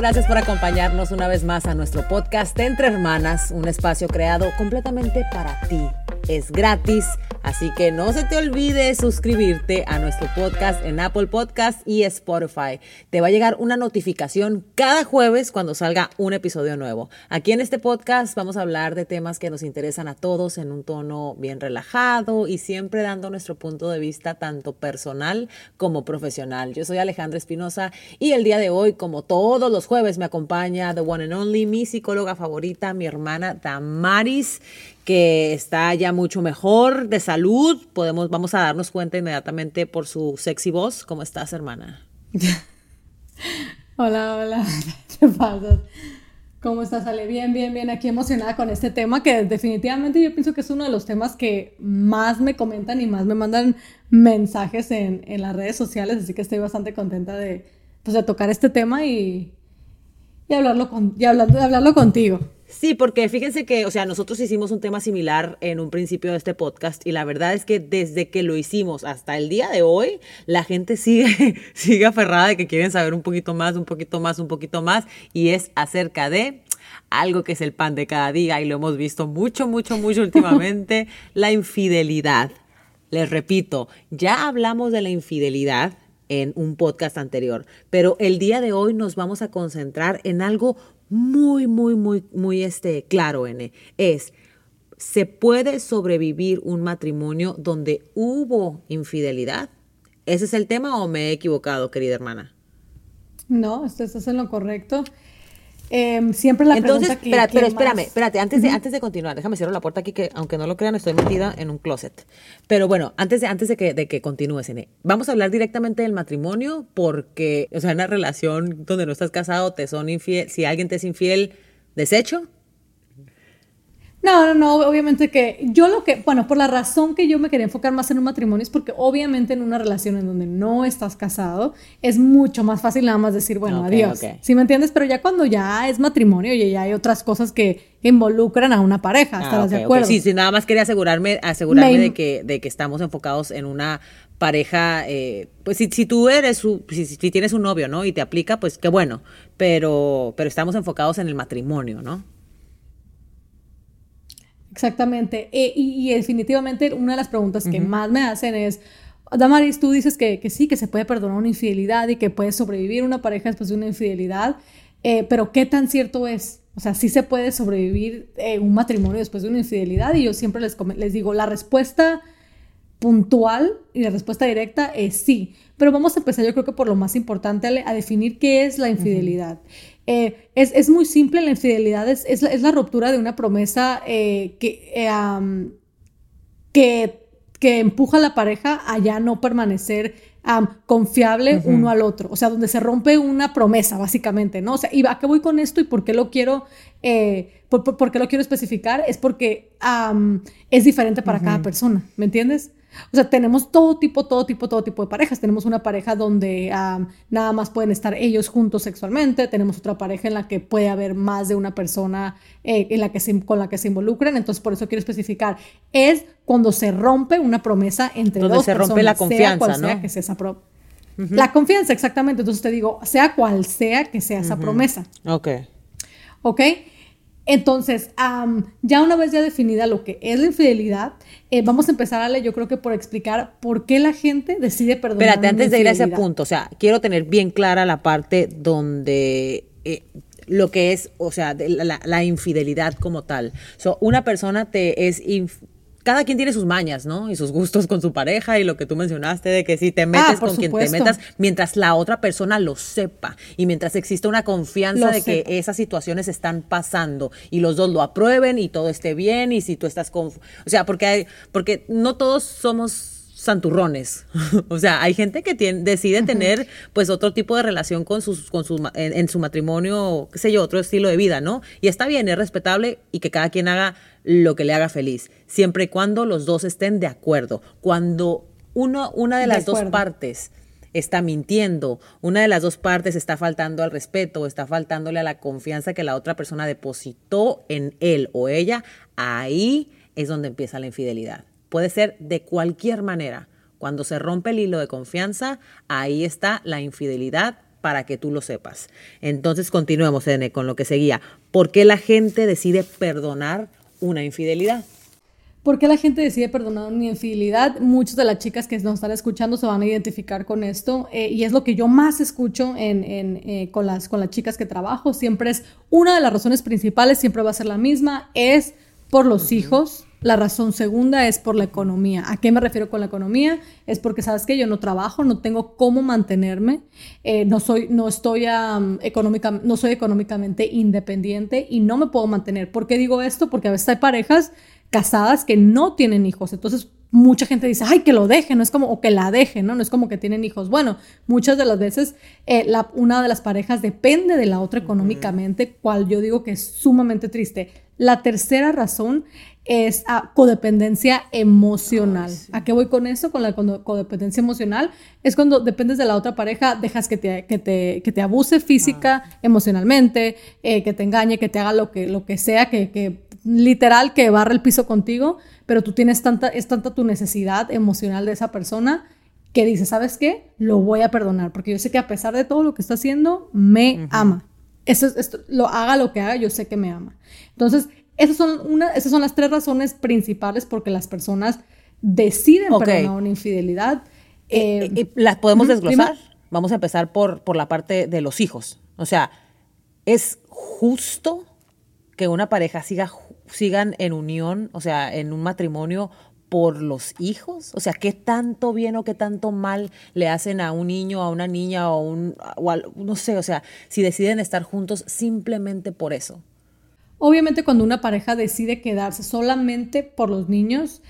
gracias por acompañarnos una vez más a nuestro podcast Entre Hermanas, un espacio creado completamente para ti. Es gratis Así que no se te olvide suscribirte a nuestro podcast en Apple Podcast y Spotify. Te va a llegar una notificación cada jueves cuando salga un episodio nuevo. Aquí en este podcast vamos a hablar de temas que nos interesan a todos en un tono bien relajado y siempre dando nuestro punto de vista tanto personal como profesional. Yo soy Alejandra Espinosa y el día de hoy, como todos los jueves, me acompaña The One and Only, mi psicóloga favorita, mi hermana Damaris que está ya mucho mejor de salud. Podemos, vamos a darnos cuenta inmediatamente por su sexy voz. ¿Cómo estás, hermana? hola, hola. ¿Qué pasa? ¿Cómo estás, Ale? Bien, bien, bien. Aquí emocionada con este tema que definitivamente yo pienso que es uno de los temas que más me comentan y más me mandan mensajes en, en las redes sociales. Así que estoy bastante contenta de, pues, de tocar este tema y, y, hablarlo, con, y hablando, de hablarlo contigo. Sí, porque fíjense que, o sea, nosotros hicimos un tema similar en un principio de este podcast y la verdad es que desde que lo hicimos hasta el día de hoy, la gente sigue, sigue aferrada de que quieren saber un poquito más, un poquito más, un poquito más y es acerca de algo que es el pan de cada día y lo hemos visto mucho, mucho, mucho últimamente, la infidelidad. Les repito, ya hablamos de la infidelidad en un podcast anterior, pero el día de hoy nos vamos a concentrar en algo muy, muy, muy, muy este, claro, N, es, ¿se puede sobrevivir un matrimonio donde hubo infidelidad? ¿Ese es el tema o me he equivocado, querida hermana? No, estás en lo correcto. Em, siempre la Entonces, pregunta que, pero espérame, espérate, antes, de, antes de continuar, déjame cerrar la puerta aquí que, aunque no lo crean, estoy metida en un closet. Pero bueno, antes de, antes de que, de que continúes, vamos a hablar directamente del matrimonio porque, o sea, en una relación donde no estás casado, te son infiel, si alguien te es infiel, desecho. No, no, no, obviamente que yo lo que, bueno, por la razón que yo me quería enfocar más en un matrimonio es porque obviamente en una relación en donde no estás casado es mucho más fácil nada más decir, bueno, adiós. ¿Sí me entiendes? Pero ya cuando ya es matrimonio y ya hay otras cosas que involucran a una pareja, ah, ¿estás de acuerdo? Sí, sí, nada más quería asegurarme, asegurarme de, que, de que estamos enfocados en una pareja, eh, pues si, si, tú eres, su, si, si, tienes un novio, ¿no? Y te aplica, pues qué bueno, pero, pero estamos enfocados en el matrimonio, ¿no? Exactamente. E, y, definitivamente una de las preguntas que más me hacen es, Damaris, tú dices que, sí, que se puede perdonar una infidelidad y que puede sobrevivir una pareja después de una infidelidad, eh, pero ¿qué tan cierto es? O sea, sí se puede sobrevivir eh, un matrimonio después de una infidelidad y yo siempre les, les digo, la respuesta puntual y la respuesta directa es sí. Pero vamos a empezar yo creo que por lo más importante a, definir qué es la infidelidad. Eh, es, muy simple, la infidelidad es, es, la, ruptura de una promesa eh, que, eh, que, que, empuja a la pareja a ya no permanecer confiable uno al otro. O sea, donde se rompe una promesa, básicamente, ¿no? O sea, ¿y a qué voy con esto y por qué lo quiero, por, qué lo quiero especificar? Es porque es diferente para cada persona, ¿me entiendes? O sea, tenemos todo tipo, todo tipo, todo tipo de parejas. Tenemos una pareja donde nada más pueden estar ellos juntos sexualmente. Tenemos otra pareja en la que puede haber más de una persona eh, en la que con la que se involucran. Entonces, por eso quiero especificar. Es cuando se rompe una promesa entre donde dos se rompe la confianza, ¿no? Sea que sea esa La confianza, exactamente. Entonces te digo, sea cual sea que sea esa promesa. Ok. Ok. Entonces, ya una vez ya definida lo que es la infidelidad, eh, vamos a empezar, a leer, yo creo que por explicar por qué la gente decide perdonar. Espérate, antes de ir a ese punto, o sea, quiero tener bien clara la parte donde eh, lo que es, o sea, la, infidelidad como tal. So, una persona te es cada quien tiene sus mañas, ¿no? Y sus gustos con su pareja y lo que tú mencionaste de que si te metes ah, con quien te metas, mientras la otra persona lo sepa y mientras exista una confianza de que esas situaciones están pasando y los dos lo aprueben y todo esté bien y si tú estás con... O sea, porque, hay, porque no todos somos santurrones. o sea, hay gente que tiene, decide tener pues otro tipo de relación con sus, con sus, en, su matrimonio, qué sé yo, otro estilo de vida, ¿no? Y está bien, es respetable y que cada quien haga lo que le haga feliz, siempre y cuando los dos estén de acuerdo. Cuando uno, una de las dos partes está mintiendo, una de las dos partes está faltando al respeto, está faltándole a la confianza que la otra persona depositó en él o ella, ahí es donde empieza la infidelidad. Puede ser de cualquier manera. Cuando se rompe el hilo de confianza, ahí está la infidelidad para que tú lo sepas. Entonces continuemos, Ene, con lo que seguía. ¿Por qué la gente decide perdonar una infidelidad? ¿Por qué la gente decide perdonar una infidelidad? Muchas de las chicas que nos están escuchando se van a identificar con esto eh, y es lo que yo más escucho en, eh, con, las, con las chicas que trabajo. Siempre es una de las razones principales, siempre va a ser la misma, es por los hijos. La razón segunda es por la economía. ¿A qué me refiero con la economía? Es porque, ¿sabes que Yo no trabajo, no tengo cómo mantenerme, eh, no, soy, no, estoy, económica, no soy económicamente independiente y no me puedo mantener. ¿Por qué digo esto? Porque a veces hay parejas casadas que no tienen hijos. Entonces, mucha gente dice, ay, que lo dejen, no es como, o que la dejen, ¿no? No es como que tienen hijos. Bueno, muchas de las veces eh, una de las parejas depende de la otra económicamente, cual yo digo que es sumamente triste. La tercera razón es a codependencia emocional. ¿A qué voy con eso? Con la codependencia emocional. Es cuando dependes de la otra pareja, dejas que te, que te, que te abuse física, ah. emocionalmente, eh, que te engañe, que te haga lo que, lo que sea, que, que literal que barra el piso contigo, pero tú tienes tanta, es tanta tu necesidad emocional de esa persona que dices, ¿sabes qué? Lo voy a perdonar, porque yo sé que a pesar de todo lo que está haciendo, me ama. Eso, esto, lo haga lo que haga, yo sé que me ama. Entonces, esas son, una, esas son las tres razones principales porque las personas deciden perdonar una infidelidad. Eh, y, las podemos desglosar. Vamos a empezar por, por la parte de los hijos. O sea, ¿es justo que una pareja siga sigan en unión, o sea, en un matrimonio por los hijos? O sea, ¿qué tanto bien o qué tanto mal le hacen a un niño, a una niña o, un, no sé, o sea, si deciden estar juntos simplemente por eso? Obviamente cuando una pareja decide quedarse solamente por los niños,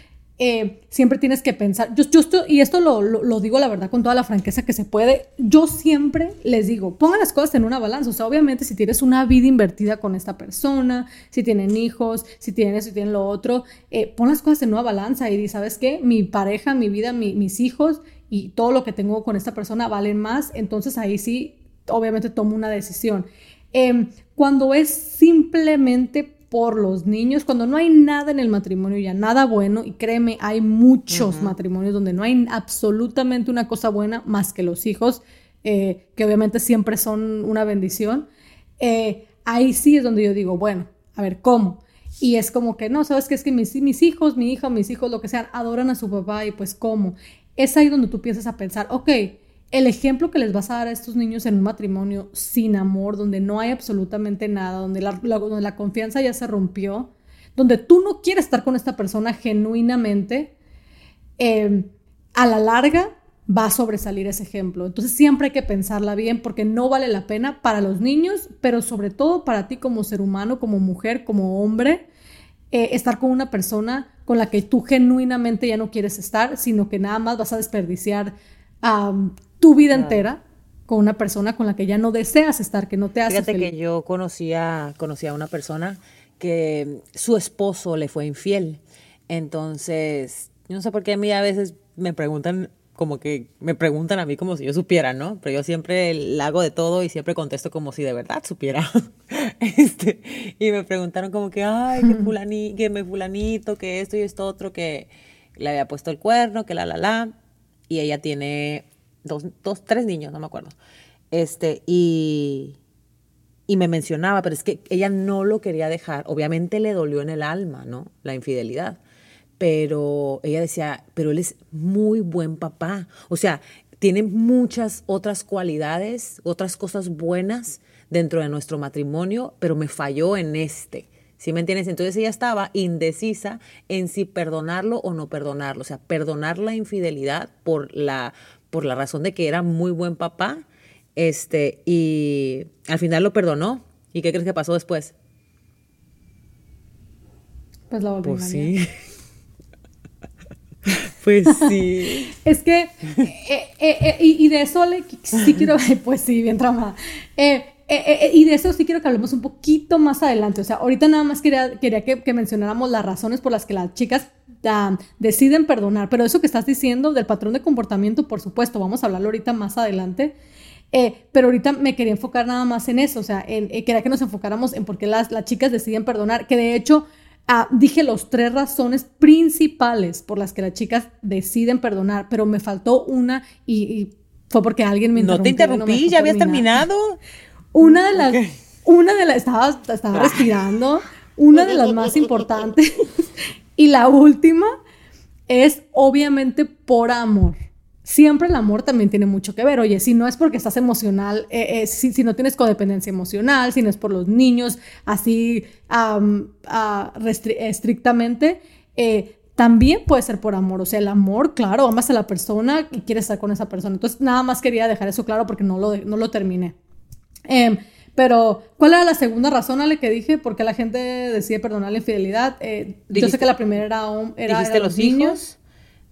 eh, siempre tienes que pensar, yo, y esto lo, digo la verdad con toda la franqueza que se puede, yo siempre les digo, pongan las cosas en una balanza, o sea, obviamente si tienes una vida invertida con esta persona, si tienen hijos, si tienen si tienen lo otro, eh, pon las cosas en una balanza y di, ¿sabes qué? Mi pareja, mi vida, mis hijos y todo lo que tengo con esta persona valen más, entonces ahí sí, obviamente tomo una decisión. Em, cuando es simplemente por los niños, cuando no hay nada en el matrimonio ya, nada bueno, y créeme, hay muchos matrimonios donde no hay absolutamente una cosa buena más que los hijos, eh, que obviamente siempre son una bendición, eh, ahí sí es donde yo digo, bueno, a ver, ¿cómo? Y es como que, no, sabes que es que mis, mis hijos, mi hija, mis hijos, lo que sean, adoran a su papá y pues ¿cómo? Es ahí donde tú piensas a pensar, ok, el ejemplo que les vas a dar a estos niños en un matrimonio sin amor, donde no hay absolutamente nada, donde la, confianza ya se rompió, donde tú no quieres estar con esta persona genuinamente, em, a la larga va a sobresalir ese ejemplo. Entonces siempre hay que pensarla bien porque no vale la pena para los niños, pero sobre todo para ti como ser humano, como mujer, como hombre, eh, estar con una persona con la que tú genuinamente ya no quieres estar, sino que nada más vas a desperdiciar tu vida entera con una persona con la que ya no deseas estar, que no te hace Fíjate que yo conocía, conocía a una persona que su esposo le fue infiel. Entonces, yo no sé por qué a mí a veces me preguntan como que me preguntan a mí como si yo supiera, ¿no? Pero yo siempre la hago de todo y siempre contesto como si de verdad supiera. este, y me preguntaron como que, ay, que, fulani, que me fulanito, que esto y esto otro, que le había puesto el cuerno, que la, la, la. Y ella tiene dos, dos, tres niños, no me acuerdo. Este, y, y me mencionaba, pero es que ella no lo quería dejar. Obviamente le dolió en el alma, ¿no? La infidelidad. Pero ella decía, pero él es muy buen papá. O sea, tiene muchas otras cualidades, otras cosas buenas dentro de nuestro matrimonio, pero me falló en este. ¿Sí me entiendes? Entonces ella estaba indecisa en si perdonarlo o no perdonarlo. O sea, perdonar la infidelidad por la, por la razón de que era muy buen papá, este, y al final lo perdonó. ¿Y qué crees que pasó después? Pues la volvió Pues sí. pues sí. es que, eh, eh, eh, y, de eso le, sí quiero, pues sí, bien tramada. y de eso sí quiero que hablemos un poquito más adelante. O sea, ahorita nada más quería, quería que, que mencionáramos las razones por las que las chicas deciden perdonar. Pero eso que estás diciendo del patrón de comportamiento, por supuesto, vamos a hablarlo ahorita más adelante. Eh, pero ahorita me quería enfocar nada más en eso, o sea, en, eh, quería que nos enfocáramos en por qué las, las chicas deciden perdonar, que de hecho ah, dije las tres razones principales por las que las chicas deciden perdonar, pero me faltó una y, fue porque alguien me interrumpió. No te interrumpí, ya habías terminado. Una de las, una de las, estaba, estaba ah. respirando, una de las más importantes y la última es obviamente por amor. Siempre el amor también tiene mucho que ver. Oye, si no es porque estás emocional, eh, eh, si, no tienes codependencia emocional, si no es por los niños, así estrictamente, eh, también puede ser por amor. O sea, el amor, claro, amas a la persona y quieres estar con esa persona. Entonces, nada más quería dejar eso claro porque no lo, no lo terminé. Em, pero, ¿cuál era la segunda razón, Ale, que dije? Porque la gente decide perdonar la infidelidad. yo sé que la primera era, era, ¿dijiste los niños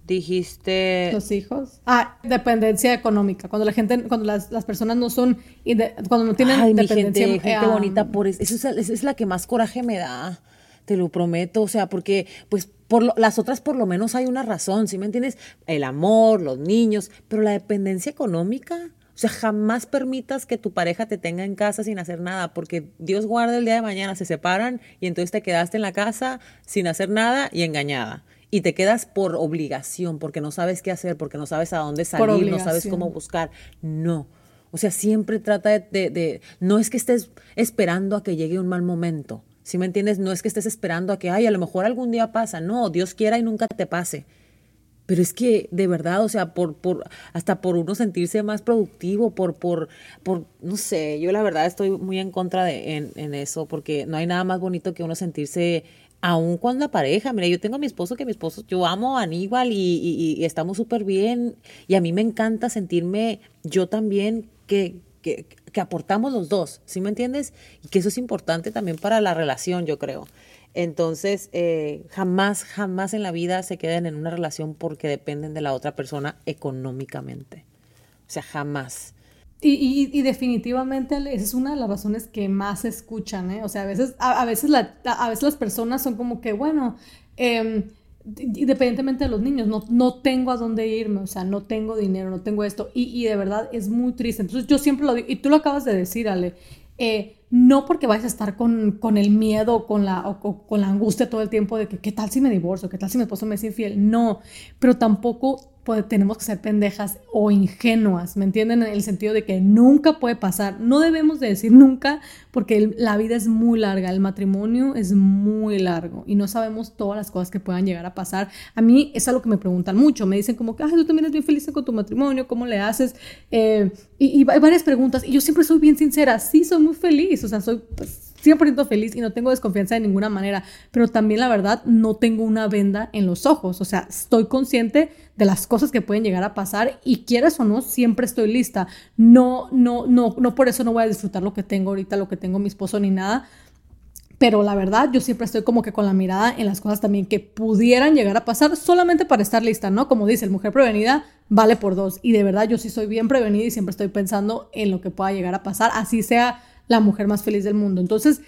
dijiste... Los hijos. Ah, dependencia económica. Cuando la gente, cuando las, las personas no son, cuando no tienen Ay, dependencia. Mi gente, gente eh, bonita, por eso, esa es, la que más coraje me da. Te lo prometo, o sea, porque pues por las otras por lo menos hay una razón, ¿sí me entiendes? El amor, los niños, pero la dependencia económica, o sea, jamás permitas que tu pareja te tenga en casa sin hacer nada, porque Dios guarda el día de mañana, se separan y entonces te quedaste en la casa sin hacer nada y engañada y te quedas por obligación, porque no sabes qué hacer, porque no sabes a dónde salir, no sabes cómo buscar. No. O sea, siempre trata de, No es que estés esperando a que llegue un mal momento. ¿Sí me entiendes? No es que estés esperando a que, ay, a lo mejor algún día pasa. No, Dios quiera y nunca te pase. Pero es que, de verdad, o sea, por, por, hasta por uno sentirse más productivo, por, por, por, no sé, yo la verdad estoy muy en contra de en, en eso, porque no hay nada más bonito que uno sentirse aún con la pareja, mira, yo tengo a mi esposo que mi esposo, yo amo a Aníbal y, estamos súper bien y a mí me encanta sentirme yo también que, que, aportamos los dos, ¿sí me entiendes? Y que eso es importante también para la relación, yo creo. Entonces, eh, jamás, jamás en la vida se queden en una relación porque dependen de la otra persona económicamente. O sea, jamás. Y, y, definitivamente esa es una de las razones que más escuchan, ¿eh? O sea, a veces, a, veces, a veces las personas son como que, bueno, independientemente de los niños, no, no tengo a dónde irme, o sea, no tengo dinero, no tengo esto, y, y de verdad es muy triste. Entonces yo siempre lo digo, y tú lo acabas de decir, Ale, eh, no porque vayas a estar con, con el miedo con la, o, con la angustia todo el tiempo de que qué tal si me divorcio, qué tal si mi esposo me es infiel, no, pero tampoco tenemos que ser pendejas o ingenuas, ¿me entienden? En el sentido de que nunca puede pasar, no debemos de decir nunca porque la vida es muy larga, el matrimonio es muy largo y no sabemos todas las cosas que puedan llegar a pasar. A mí es algo que me preguntan mucho, me dicen como que, ay, tú también eres bien feliz con tu matrimonio, ¿cómo le haces? Eh, y, y, varias preguntas y yo siempre soy bien sincera, sí, soy muy feliz, o sea, soy... Pues, 100% feliz y no tengo desconfianza de ninguna manera, pero también la verdad no tengo una venda en los ojos, o sea, estoy consciente de las cosas que pueden llegar a pasar y quieres o no, siempre estoy lista. No, no, no, no por eso no voy a disfrutar lo que tengo ahorita, lo que tengo mi esposo ni nada, pero la verdad yo siempre estoy como que con la mirada en las cosas también que pudieran llegar a pasar solamente para estar lista, ¿no? Como dice, el mujer prevenida vale por dos y de verdad yo sí soy bien prevenida y siempre estoy pensando en lo que pueda llegar a pasar, así sea la mujer más feliz del mundo. Entonces,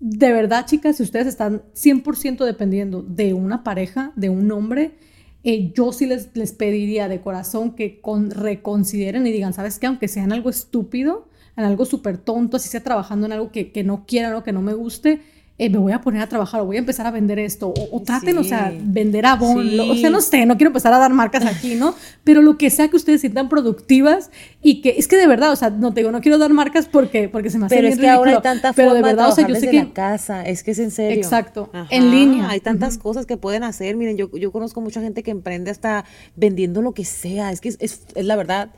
de verdad, chicas, si ustedes están 100% dependiendo de una pareja, de un hombre, eh, yo sí les, les pediría de corazón que con, reconsideren y digan, ¿sabes qué? Aunque sea en algo estúpido, en algo súper tonto, así sea trabajando en algo que, que no quieran o que no me guste, eh, me voy a poner a trabajar o voy a empezar a vender esto, o, traten, o sea, vender a o sea, no sé, no quiero empezar a dar marcas aquí, ¿no? Pero lo que sea que ustedes sientan productivas y que es que de verdad, o sea, no te digo, no quiero dar marcas porque, porque se me hace Pero es que ahora hay tanta pero de verdad, o sea, yo sé que la casa, es que es en serio. Exacto, en línea. Hay tantas cosas que pueden hacer, miren, yo, yo conozco mucha gente que emprende hasta vendiendo lo que sea, es que es, es, es la verdad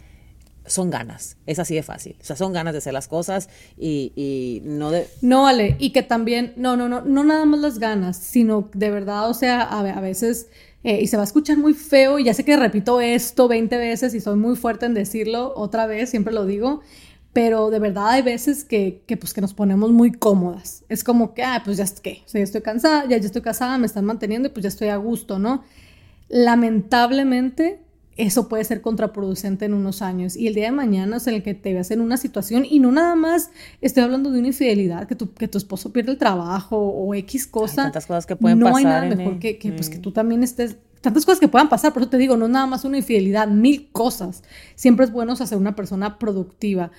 son ganas. Es así de fácil. O sea, son ganas de hacer las cosas y, no de... No, Ale, y que también, no, no, no, no nada más las ganas, sino de verdad, o sea, a, veces, eh, y se va a escuchar muy feo, y ya sé que repito esto 20 veces y soy muy fuerte en decirlo otra vez, siempre lo digo, pero de verdad hay veces que, que, pues, que nos ponemos muy cómodas. Es como que, ah, pues ya, ¿qué? O sea, ya estoy cansada, ya, ya estoy casada, me están manteniendo y pues ya estoy a gusto, ¿no? Lamentablemente, eso puede ser contraproducente en unos años. Y el día de mañana es en el que te veas en una situación y no nada más estoy hablando de una infidelidad, que tu, que tu esposo pierde el trabajo o X cosa. Hay tantas cosas que pueden pasar. No hay nada mejor que, que, pues, que tú también estés tantas cosas que puedan pasar, por eso te digo, no es nada más una infidelidad, mil cosas. Siempre es bueno ser una persona productiva.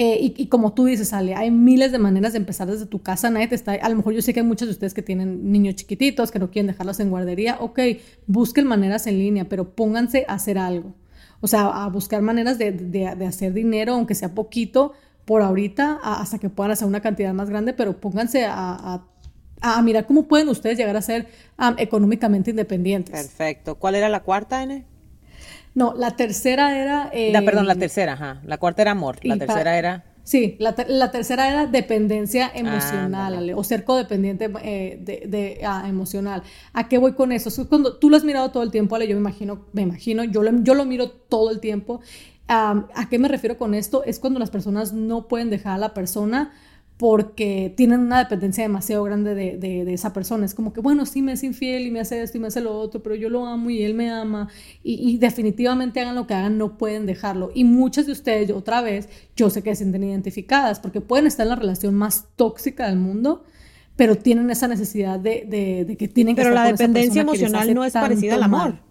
Eh, y, como tú dices, Ale, hay miles de maneras de empezar desde tu casa. Nadie te está. A lo mejor yo sé que hay muchos de ustedes que tienen niños chiquititos, que no quieren dejarlos en guardería. Ok, busquen maneras en línea, pero pónganse a hacer algo. O sea, a buscar maneras de, de, de hacer dinero, aunque sea poquito, por ahorita, hasta que puedan hacer una cantidad más grande, pero pónganse a, a, mirar cómo pueden ustedes llegar a ser económicamente independientes. Perfecto. ¿Cuál era la cuarta, N? No, la tercera era... perdón, la em, tercera, ajá. La cuarta era amor, la tercera era... Sí, la, tercera era dependencia emocional, o ser codependiente eh, de, ah, emocional. ¿A qué voy con eso? cuando tú lo has mirado todo el tiempo, Ale, yo me imagino, me imagino, yo lo, yo lo miro todo el tiempo. ¿A qué me refiero con esto? Es cuando las personas no pueden dejar a la persona porque tienen una dependencia demasiado grande de, esa persona. Es como que, bueno, sí me es infiel y me hace esto y me hace lo otro, pero yo lo amo y él me ama. Y, definitivamente hagan lo que hagan, no pueden dejarlo. Y muchas de ustedes, otra vez, yo sé que se sienten identificadas porque pueden estar en la relación más tóxica del mundo, pero tienen esa necesidad de, que tienen que pero la dependencia emocional no es parecida al amor.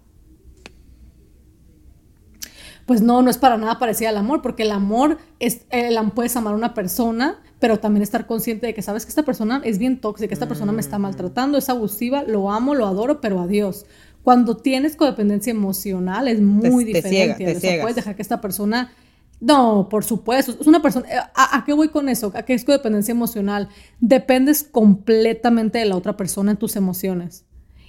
Pues no, no es para nada parecida al amor, porque el amor es, el, puedes amar a una persona pero también estar consciente de que sabes que esta persona es bien tóxica, esta persona me está mm. maltratando, es abusiva, lo amo, lo adoro, pero adiós. Cuando tienes codependencia emocional es muy diferente. puedes dejar que esta persona no, por supuesto. Es una persona. Eh, ¿A, qué voy con eso? ¿A qué es codependencia emocional? Dependes completamente de la otra persona en tus emociones.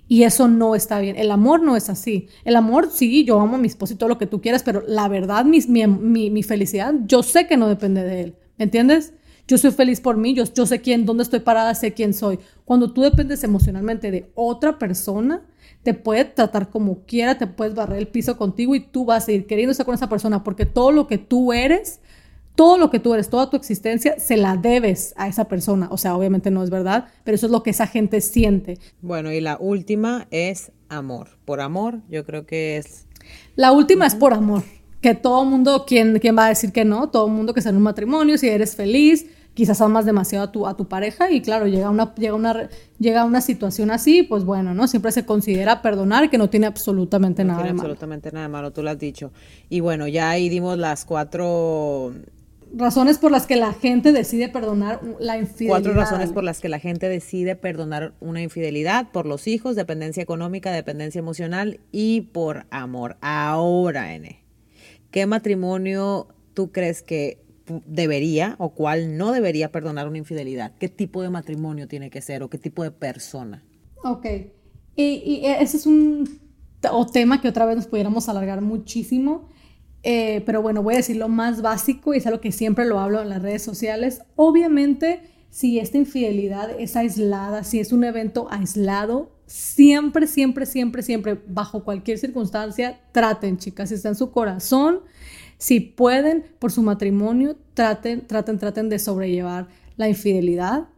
Y eso no está bien. El amor no es así. El amor, sí, yo amo a mi esposo y todo lo que tú quieras, pero la verdad, mi, mi, mi felicidad, yo sé que no depende de él. ¿Me entiendes? Yo soy feliz por mí, yo, yo sé quién, dónde estoy parada, sé quién soy. Cuando tú dependes emocionalmente de otra persona, te puede tratar como quiera, te puedes barrer el piso contigo y tú vas a ir queriendo estar con esa persona porque todo lo que tú eres, todo lo que tú eres, toda tu existencia, se la debes a esa persona. O sea, obviamente no es verdad, pero eso es lo que esa gente siente. Bueno, y la última es amor. Por amor, yo creo que es... La última es por amor. Que todo mundo, ¿quién, ¿quién va a decir que no? Todo mundo que sea en un matrimonio, si eres feliz, quizás amas demasiado a tu, a tu pareja y claro, llega una, llega, una, llega una situación así, pues bueno, ¿no? Siempre se considera perdonar que no tiene absolutamente nada tiene de malo. absolutamente nada de malo, tú lo has dicho. Y bueno, ya ahí dimos las cuatro... Razones por las que la gente decide perdonar la infidelidad. Cuatro razones por las que la gente decide perdonar una infidelidad, por los hijos, dependencia económica, dependencia emocional y por amor. Ahora, N, ¿qué matrimonio tú crees que debería o cuál no debería perdonar una infidelidad? ¿Qué tipo de matrimonio tiene que ser o qué tipo de persona? Ok. Y, ese es un tema que otra vez nos pudiéramos alargar muchísimo. Eh, pero bueno, voy a decir lo más básico y es algo que siempre lo hablo en las redes sociales. Obviamente, si esta infidelidad es aislada, si es un evento aislado, siempre, siempre, siempre, siempre, bajo cualquier circunstancia, traten, chicas, si está en su corazón, si pueden, por su matrimonio, traten, traten, traten de sobrellevar la infidelidad.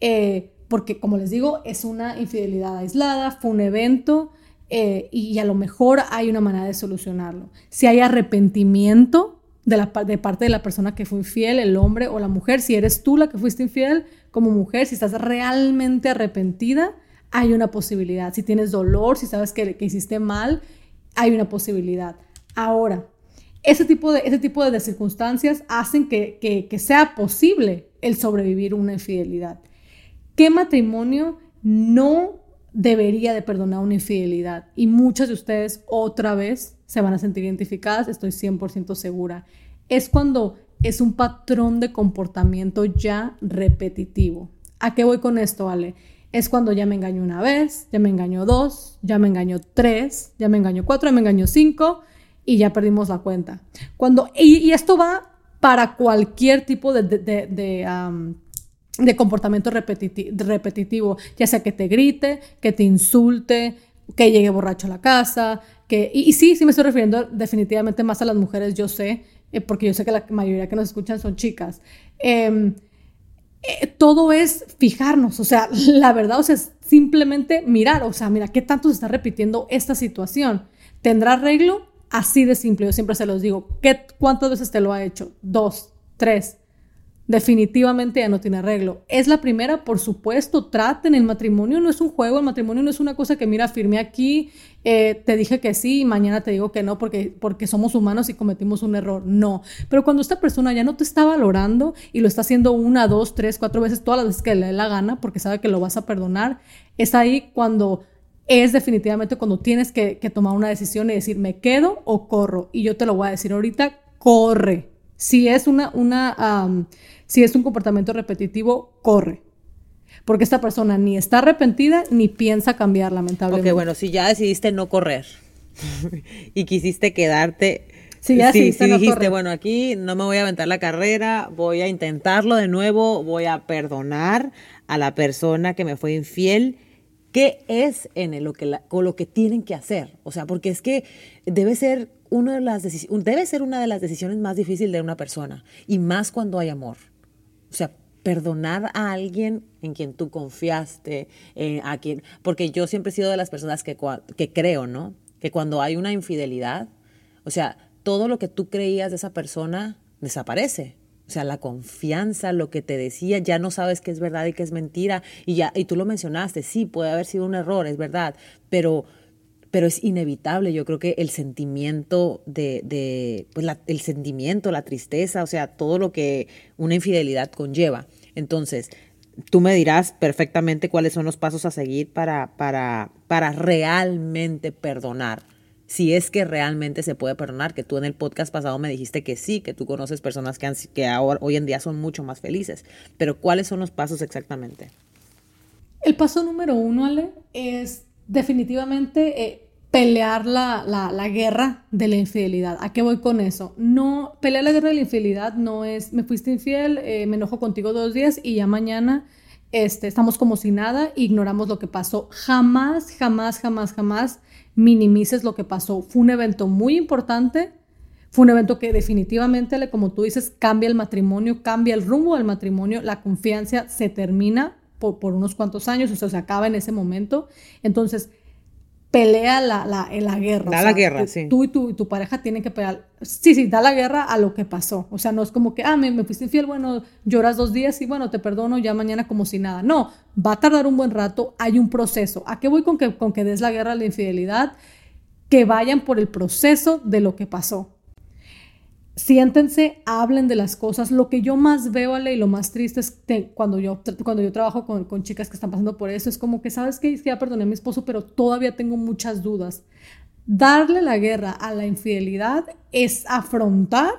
Eh, porque, como les digo, es una infidelidad aislada, fue un evento eh, y a lo mejor hay una manera de solucionarlo. Si hay arrepentimiento de, la, de parte de la persona que fue infiel, el hombre o la mujer, si eres tú la que fuiste infiel como mujer, si estás realmente arrepentida, hay una posibilidad. Si tienes dolor, si sabes que, que hiciste mal, hay una posibilidad. Ahora, ese tipo de, ese tipo de circunstancias hacen que, sea posible el sobrevivir una infidelidad. ¿Qué matrimonio no debería de perdonar una infidelidad? Y muchas de ustedes otra vez se van a sentir identificadas, estoy 100% segura. Es cuando es un patrón de comportamiento ya repetitivo. ¿A qué voy con esto, Ale? Es cuando ya me engaño una vez, ya me engaño dos, ya me engaño tres, ya me engaño cuatro, ya me engaño cinco, y ya perdimos la cuenta. Cuando, y, esto va para cualquier tipo de, comportamiento repetitivo, ya sea que te grite, que te insulte, que llegue borracho a la casa, que, y, sí, sí me estoy refiriendo definitivamente más a las mujeres, yo sé, eh, porque yo sé que la mayoría que nos escuchan son chicas. Em, eh, todo es fijarnos, o sea, la verdad, o sea, es simplemente mirar, o sea, mira, ¿qué tanto se está repitiendo esta situación? ¿Tendrá arreglo? Así de simple, yo siempre se los digo. ¿Qué, ¿Cuántas veces te lo ha hecho? Dos, tres. Definitivamente ya no tiene arreglo. Es la primera, por supuesto, traten. El matrimonio no es un juego, el matrimonio no es una cosa que, mira, firmé aquí, eh, te dije que sí y mañana te digo que no porque, porque somos humanos y cometimos un error. No. Pero cuando esta persona ya no te está valorando y lo está haciendo una, dos, tres, cuatro veces, todas las veces que le dé la gana porque sabe que lo vas a perdonar, es ahí cuando es definitivamente cuando tienes que, tomar una decisión y decir, ¿me quedo o corro? Y yo te lo voy a decir ahorita, corre. Si es, una, una, si es un comportamiento repetitivo, corre. Porque esta persona ni está arrepentida ni piensa cambiar, lamentablemente. Ok, bueno, si ya decidiste no correr y quisiste quedarte Sí, ya sí, sí dijiste, bueno, aquí no me voy a aventar la carrera, voy a intentarlo de nuevo, voy a perdonar a la persona que me fue infiel qué es en lo que lo que tienen que hacer. O sea, porque es que debe ser, una de las debe ser una de las decisiones más difíciles de una persona, y más cuando hay amor. O sea, perdonar a alguien en quien tú confiaste, eh, a quien, porque yo siempre he sido de las personas que, que creo, ¿no? Que cuando hay una infidelidad, o sea, todo lo que tú creías de esa persona desaparece. O sea, la confianza, lo que te decía, ya no sabes qué es verdad y qué es mentira. Y, ya, y tú lo mencionaste, sí, puede haber sido un error, es verdad, pero, pero es inevitable. Yo creo que el sentimiento de, de pues el sentimiento, la tristeza, o sea, todo lo que una infidelidad conlleva. Entonces, tú me dirás perfectamente cuáles son los pasos a seguir para, para, para realmente perdonar si es que realmente se puede perdonar, que tú en el podcast pasado me dijiste que sí, que tú conoces personas que, han, que ahora, hoy en día son mucho más felices, pero ¿cuáles son los pasos exactamente? El paso número uno, Ale, es definitivamente eh, pelear la, la, guerra de la infidelidad. ¿A qué voy con eso? No, pelear la guerra de la infidelidad no es, me fuiste infiel, eh, me enojo contigo dos días y ya mañana este, estamos como si nada, ignoramos lo que pasó. Jamás, jamás, jamás, jamás minimices lo que pasó. Fue un evento muy importante, fue un evento que definitivamente, como tú dices, cambia el matrimonio, cambia el rumbo del matrimonio, la confianza se termina por, por unos cuantos años, o sea, se acaba en ese momento. Entonces, pelea la, la, en la guerra. Da la guerra, sí. Tú y tu, tu, pareja tienen que pelear. Sí, sí, da la guerra a lo que pasó. O sea, no es como que, ah, me, me, fuiste infiel, bueno, lloras dos días y bueno, te perdono ya mañana como si nada. No, va a tardar un buen rato, hay un proceso. ¿A qué voy con que, con que des la guerra a la infidelidad? Que vayan por el proceso de lo que pasó siéntense, hablen de las cosas. Lo que yo más veo, Ale, y lo más triste es que cuando yo, cuando yo trabajo con, con chicas que están pasando por eso, es como que, ¿sabes qué? Es que ya perdoné a mi esposo, pero todavía tengo muchas dudas. Darle la guerra a la infidelidad es afrontar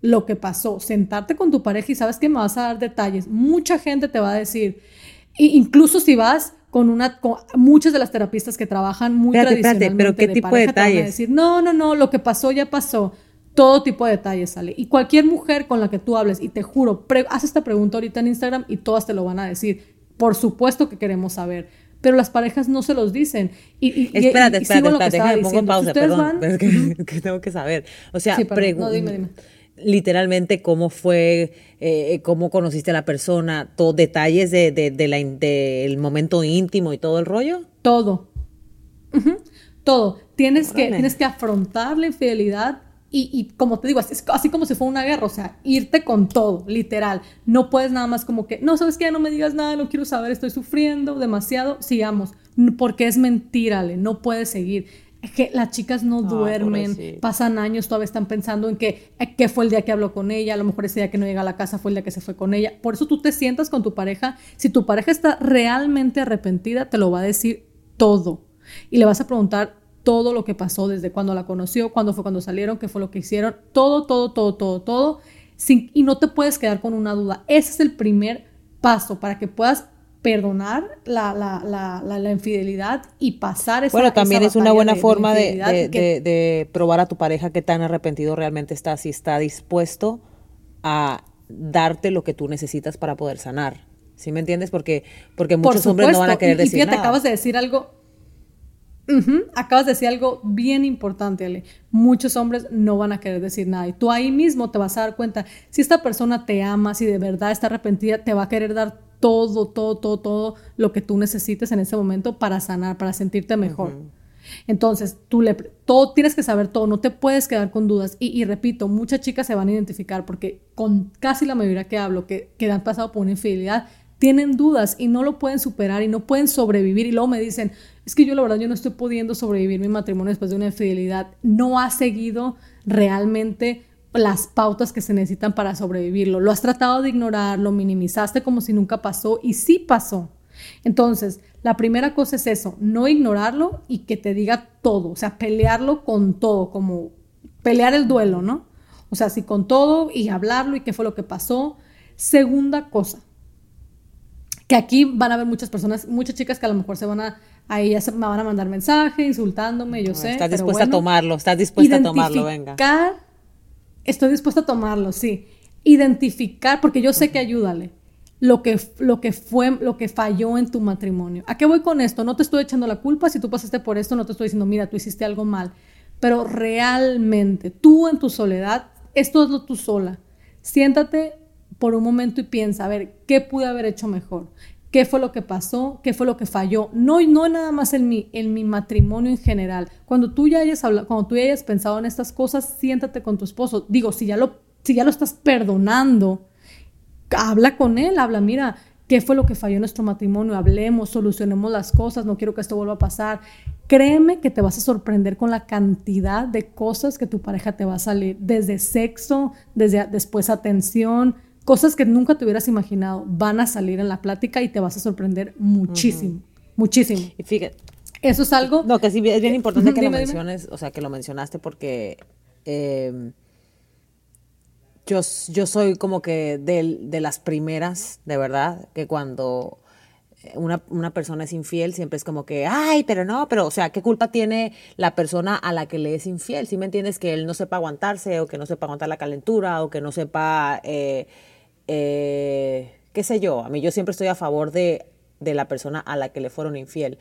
lo que pasó, sentarte con tu pareja y sabes que me vas a dar detalles. Mucha gente te va a decir, incluso si vas con una con muchas de las terapistas que trabajan muy tradicionalmente pero qué tipo de detalles. Te van a decir, no, no, no, lo que pasó ya pasó todo tipo de detalles sale. Y cualquier mujer con la que tú hables, y te juro, haz esta pregunta ahorita en Instagram y todas te lo van a decir. Por supuesto que queremos saber. Pero las parejas no se los dicen. Y, y espérate, espérate, espérate, déjame pongo pausa, perdón. Es que, tengo que saber. O sea, no, dime, dime. literalmente cómo fue, eh, cómo conociste a la persona, todos detalles de, de, de la, del momento íntimo y todo el rollo. Todo. Todo. Tienes que, tienes que afrontar la infidelidad y, como te digo, así, así, como si fuera una guerra, o sea, irte con todo, literal. No puedes nada más como que, no, sabes ya no me digas nada, no quiero saber, estoy sufriendo demasiado, sigamos, porque es mentira, le, no puedes seguir. Es que las chicas no duermen, pasan años, todavía están pensando en que, eh, que fue el día que habló con ella, a lo mejor ese día que no llega a la casa fue el día que se fue con ella. Por eso tú te sientas con tu pareja, si tu pareja está realmente arrepentida, te lo va a decir todo. Y le vas a preguntar todo lo que pasó desde cuando la conoció, cuándo fue cuando salieron, qué fue lo que hicieron, todo, todo, todo, todo, todo, sin, y no te puedes quedar con una duda. Ese es el primer paso para que puedas perdonar la, la, la, la infidelidad y pasar esa Bueno, también es una buena forma de, de, de, probar a tu pareja que tan arrepentido realmente está, si está dispuesto a darte lo que tú necesitas para poder sanar. ¿Sí me entiendes? Porque, porque muchos hombres no van a querer decir y fíjate, acabas de decir algo Acabas de decir algo bien importante, Ale. Muchos hombres no van a querer decir nada. Y tú ahí mismo te vas a dar cuenta, si esta persona te ama, si de verdad está arrepentida, te va a querer dar todo, todo, todo, todo lo que tú necesites en ese momento para sanar, para sentirte mejor. Entonces, tú le, todo, tienes que saber todo, no te puedes quedar con dudas. Y, repito, muchas chicas se van a identificar porque con casi la mayoría que hablo que, que han pasado por una infidelidad, tienen dudas y no lo pueden superar y no pueden sobrevivir. Y luego me dicen, es que yo la verdad yo no estoy pudiendo sobrevivir mi matrimonio después de una infidelidad. No has seguido realmente las pautas que se necesitan para sobrevivirlo. Lo has tratado de ignorar, lo minimizaste como si nunca pasó y sí pasó. Entonces, la primera cosa es eso, no ignorarlo y que te diga todo, o sea, pelearlo con todo, como pelear el duelo, ¿no? O sea, sí con todo y hablarlo y qué fue lo que pasó. Segunda cosa, que aquí van a haber muchas personas, muchas chicas que a lo mejor se van a, ahí ya se me van a mandar mensaje insultándome, yo sé. Estás dispuesta a tomarlo, estás dispuesta a tomarlo, venga. Estoy dispuesta a tomarlo, sí. Identificar, porque yo sé que ayúdale lo que, lo que fue, lo que falló en tu matrimonio. ¿A qué voy con esto? No te estoy echando la culpa, si tú pasaste por esto, no te estoy diciendo, mira, tú hiciste algo mal, pero realmente tú en tu soledad, esto es lo tú sola. Siéntate por un momento y piensa, a ver, ¿qué pude haber hecho mejor? ¿Qué fue lo que pasó? ¿Qué fue lo que falló? No, no nada más en mi, en mi matrimonio en general. Cuando tú ya hayas hablado, cuando tú ya hayas pensado en estas cosas, siéntate con tu esposo. Digo, si ya lo, si ya lo estás perdonando, habla con él, habla, mira, ¿qué fue lo que falló en nuestro matrimonio? Hablemos, solucionemos las cosas, no quiero que esto vuelva a pasar. Créeme que te vas a sorprender con la cantidad de cosas que tu pareja te va a salir, desde sexo, desde después atención, cosas que nunca te hubieras imaginado van a salir en la plática y te vas a sorprender muchísimo, muchísimo. Y fíjate. Eso es algo... No, que sí, es bien importante que lo menciones, o sea, que lo mencionaste porque... Eh, yo, yo soy como que de, de las primeras, de verdad, que cuando una, una, persona es infiel, siempre es como que, ay, pero no, pero, o sea, ¿qué culpa tiene la persona a la que le es infiel? Si me entiendes que él no sepa aguantarse o que no sepa aguantar la calentura o que no sepa, eh, eh, qué sé yo, a mí yo siempre estoy a favor de, de la persona a la que le fueron infiel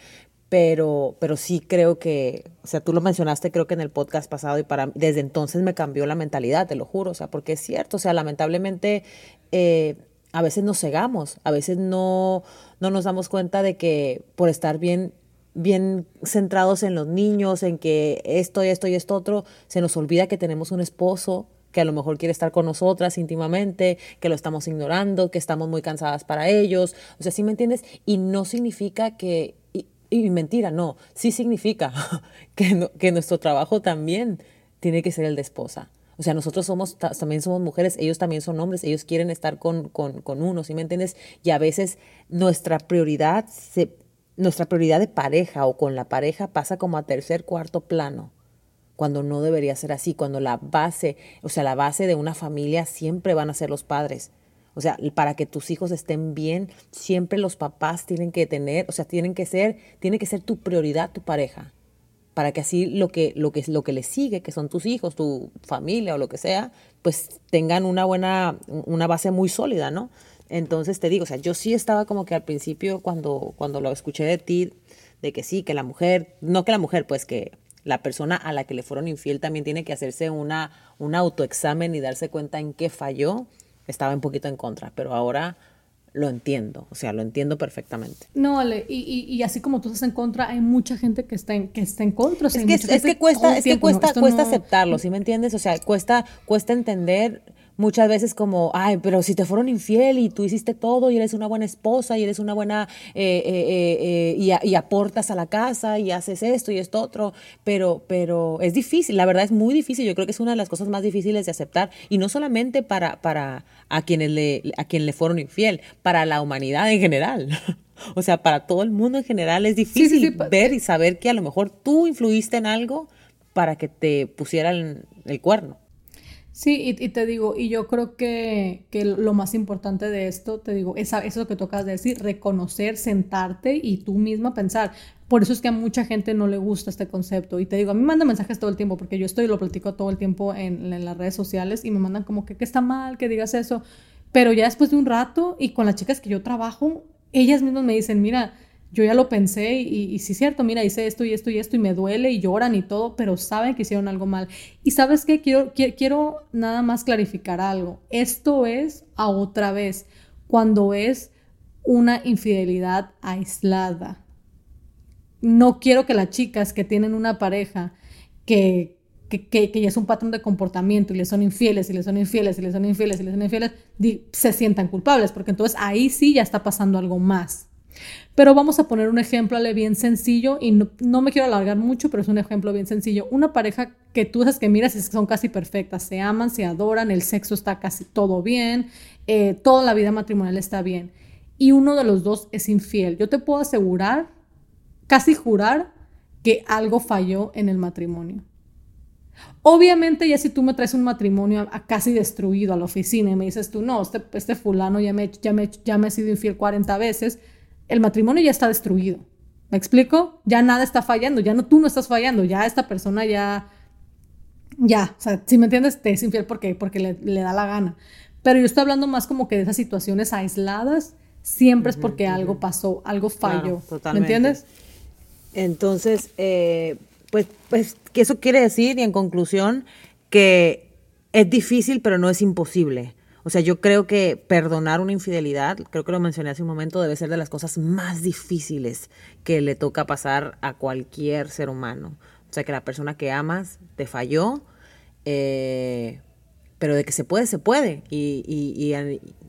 pero, pero sí creo que, o sea, tú lo mencionaste creo que en el podcast pasado y para desde entonces me cambió la mentalidad, te lo juro, o sea, porque es cierto, o sea, lamentablemente eh, a veces nos cegamos, a veces no, no nos damos cuenta de que por estar bien bien centrados en los niños, en que esto y esto y esto otro, se nos olvida que tenemos un esposo que a lo mejor quiere estar con nosotras íntimamente, que lo estamos ignorando, que estamos muy cansadas para ellos. O sea, ¿sí me entiendes? Y no significa que, y mentira, no, sí significa que, que nuestro trabajo también tiene que ser el de esposa. O sea, nosotros somos, también somos mujeres, ellos también son hombres, ellos quieren estar con, con, con uno, ¿sí me entiendes? Y a veces nuestra prioridad, se, nuestra prioridad de pareja o con la pareja pasa como a tercer, cuarto plano, cuando no debería ser así, cuando la base, o sea, la base de una familia siempre van a ser los padres. O sea, para que tus hijos estén bien, siempre los papás tienen que tener, o sea, tienen que ser, tiene que ser tu prioridad tu pareja. Para que así lo que, lo que, lo que les sigue, que son tus hijos, tu familia o lo que sea, pues tengan una buena, una base muy sólida, ¿no? Entonces te digo, o sea, yo sí estaba como que al principio cuando, cuando lo escuché de ti, de que sí, que la mujer, no que la mujer, pues que la persona a la que le fueron infiel también tiene que hacerse una, un autoexamen y darse cuenta en qué falló estaba un poquito en contra, pero ahora lo entiendo, o sea, lo entiendo perfectamente. No, Ale, y, y, así como tú estás en contra, hay mucha gente que está en, que está en contra. es, que, es, que, cuesta, es que cuesta, cuesta aceptarlo, ¿sí me entiendes? O sea, cuesta, cuesta entender muchas veces como, ay, pero si te fueron infiel y tú hiciste todo y eres una buena esposa y eres una buena, eh, eh, eh, y, y, aportas a la casa y haces esto y esto otro, pero, pero es difícil, la verdad es muy difícil, yo creo que es una de las cosas más difíciles de aceptar y no solamente para, para a, quienes le, a quien le fueron infiel, para la humanidad en general. O sea, para todo el mundo en general es difícil ver y saber que a lo mejor tú influiste en algo para que te pusieran el cuerno. Sí, y, te digo, y yo creo que, que, lo más importante de esto, te digo, es eso que tocas de decir, reconocer, sentarte y tú misma pensar. Por eso es que a mucha gente no le gusta este concepto. Y te digo, a mí me mandan mensajes todo el tiempo, porque yo estoy y lo platico todo el tiempo en, las redes sociales y me mandan como que, que está mal que digas eso. Pero ya después de un rato y con las chicas que yo trabajo, ellas mismas me dicen, mira, yo ya lo pensé y, y sí es cierto, mira, hice esto y esto y esto y me duele y lloran y todo, pero saben que hicieron algo mal. Y sabes qué, quiero, quiero, nada más clarificar algo. Esto es a otra vez, cuando es una infidelidad aislada. No quiero que las chicas que tienen una pareja que, que, que, ya es un patrón de comportamiento y les son infieles y les son infieles y les son infieles y les son infieles, se sientan culpables, porque entonces ahí sí ya está pasando algo más. Pero vamos a poner un ejemplo bien sencillo y no, me quiero alargar mucho, pero es un ejemplo bien sencillo. Una pareja que tú sabes que miras son casi perfectas, se aman, se adoran, el sexo está casi todo bien, eh, toda la vida matrimonial está bien. y uno de los dos es infiel, yo te puedo asegurar, casi jurar, que algo falló en el matrimonio. Obviamente ya si tú me traes un matrimonio a, casi destruido a la oficina y me dices tú, no, este, este fulano ya me, ya, me, ya me ha sido infiel 40 veces, el matrimonio ya está destruido. ¿Me explico? Ya nada está fallando, ya no tú no estás fallando, ya esta persona ya, ya, o sea, si me entiendes, te es infiel porque, porque le, le da la gana. Pero yo estoy hablando más como que de esas situaciones aisladas, siempre es porque algo pasó, algo falló. ¿Me entiendes? Entonces, eh, pues, pues, que eso quiere decir, y en conclusión, que es difícil, pero no es imposible. O sea, yo creo que perdonar una infidelidad, creo que lo mencioné hace un momento, debe ser de las cosas más difíciles que le toca pasar a cualquier ser humano. O sea, que la persona que amas te falló, eh, pero de que se puede, se puede. Y, y,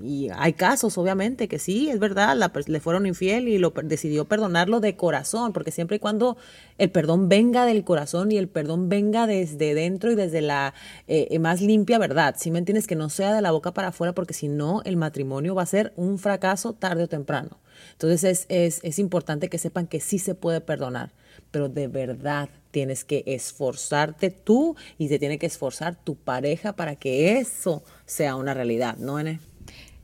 y, hay casos, obviamente, que sí, es verdad, la, le fueron infiel y lo decidió perdonarlo de corazón, porque siempre y cuando el perdón venga del corazón y el perdón venga desde dentro y desde la eh, eh, más limpia verdad, si me entiendes, que no sea de la boca para afuera, porque si no, el matrimonio va a ser un fracaso tarde o temprano. Entonces es, es, es importante que sepan que sí se puede perdonar, pero de verdad tienes que esforzarte tú y se tiene que esforzar tu pareja para que eso sea una realidad, ¿no, Ene?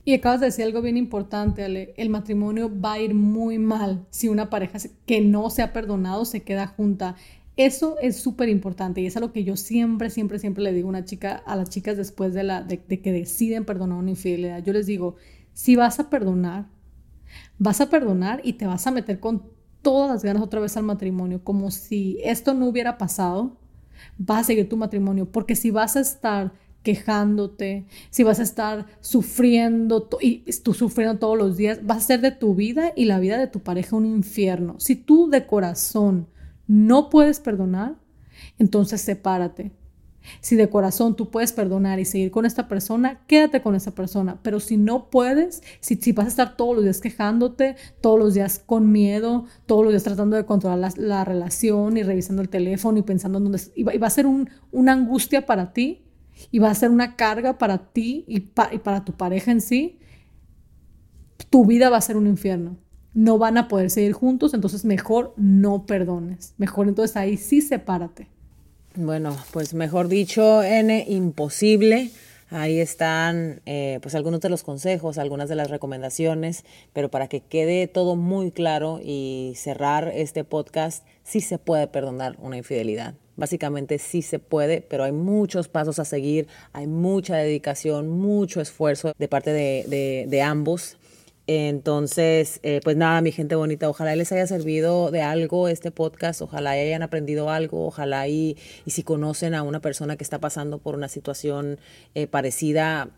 Y acabas de decir algo bien importante, Ale. El matrimonio va a ir muy mal si una pareja que no se ha perdonado se queda junta. Eso es súper importante y es algo que yo siempre, siempre, siempre le digo a, a las chicas después de, de que deciden perdonar una infidelidad. Yo les digo, si vas a perdonar, vas a perdonar y te vas a meter con todas las ganas otra vez al matrimonio, como si esto no hubiera pasado, vas a seguir tu matrimonio, porque si vas a estar quejándote, si vas a estar sufriendo y tú sufriendo todos los días, vas a ser de tu vida y la vida de tu pareja un infierno. Si tú de corazón no puedes perdonar, entonces sepárate. Si de corazón tú puedes perdonar y seguir con esta persona, quédate con esa persona. Pero si no puedes, si, si vas a estar todos los días quejándote, todos los días con miedo, todos los días tratando de controlar la, relación y revisando el teléfono y pensando en dónde... Y va, a ser una angustia para ti y va a ser una carga para ti y, y para tu pareja en sí. Tu vida va a ser un infierno no van a poder seguir juntos, entonces mejor no perdones. Mejor entonces ahí sí sepárate. Bueno, pues mejor dicho, N, imposible. Ahí están eh, pues algunos de los consejos, algunas de las recomendaciones, pero para que quede todo muy claro y cerrar este podcast, sí se puede perdonar una infidelidad. Básicamente sí se puede, pero hay muchos pasos a seguir, hay mucha dedicación, mucho esfuerzo de parte de, de, de ambos. Entonces, eh, pues nada, mi gente bonita, ojalá les haya servido de algo este podcast, ojalá hayan aprendido algo, ojalá y, y si conocen a una persona que está pasando por una situación eh, parecida,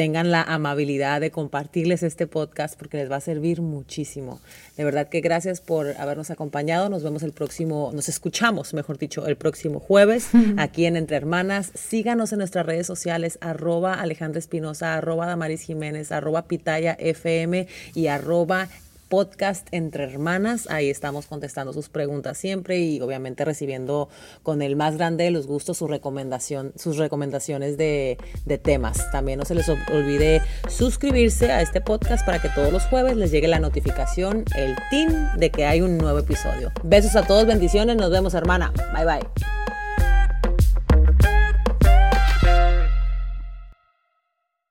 tengan la amabilidad de compartirles este podcast porque les va a servir muchísimo. De verdad que gracias por habernos acompañado. Nos vemos el próximo, nos escuchamos, mejor dicho, el próximo jueves aquí en Entre Hermanas. Síganos en nuestras redes sociales, arroba Alejandra Espinosa, arroba Damaris Jiménez, arroba Pitaya FM y arroba podcast entre hermanas. Ahí estamos contestando sus preguntas siempre y obviamente recibiendo con el más grande de los gustos su recomendación, sus recomendaciones de, de temas. También no se les olvide suscribirse a este podcast para que todos los jueves les llegue la notificación, el team de que hay un nuevo episodio. Besos a todos, bendiciones, nos vemos hermana. Bye bye.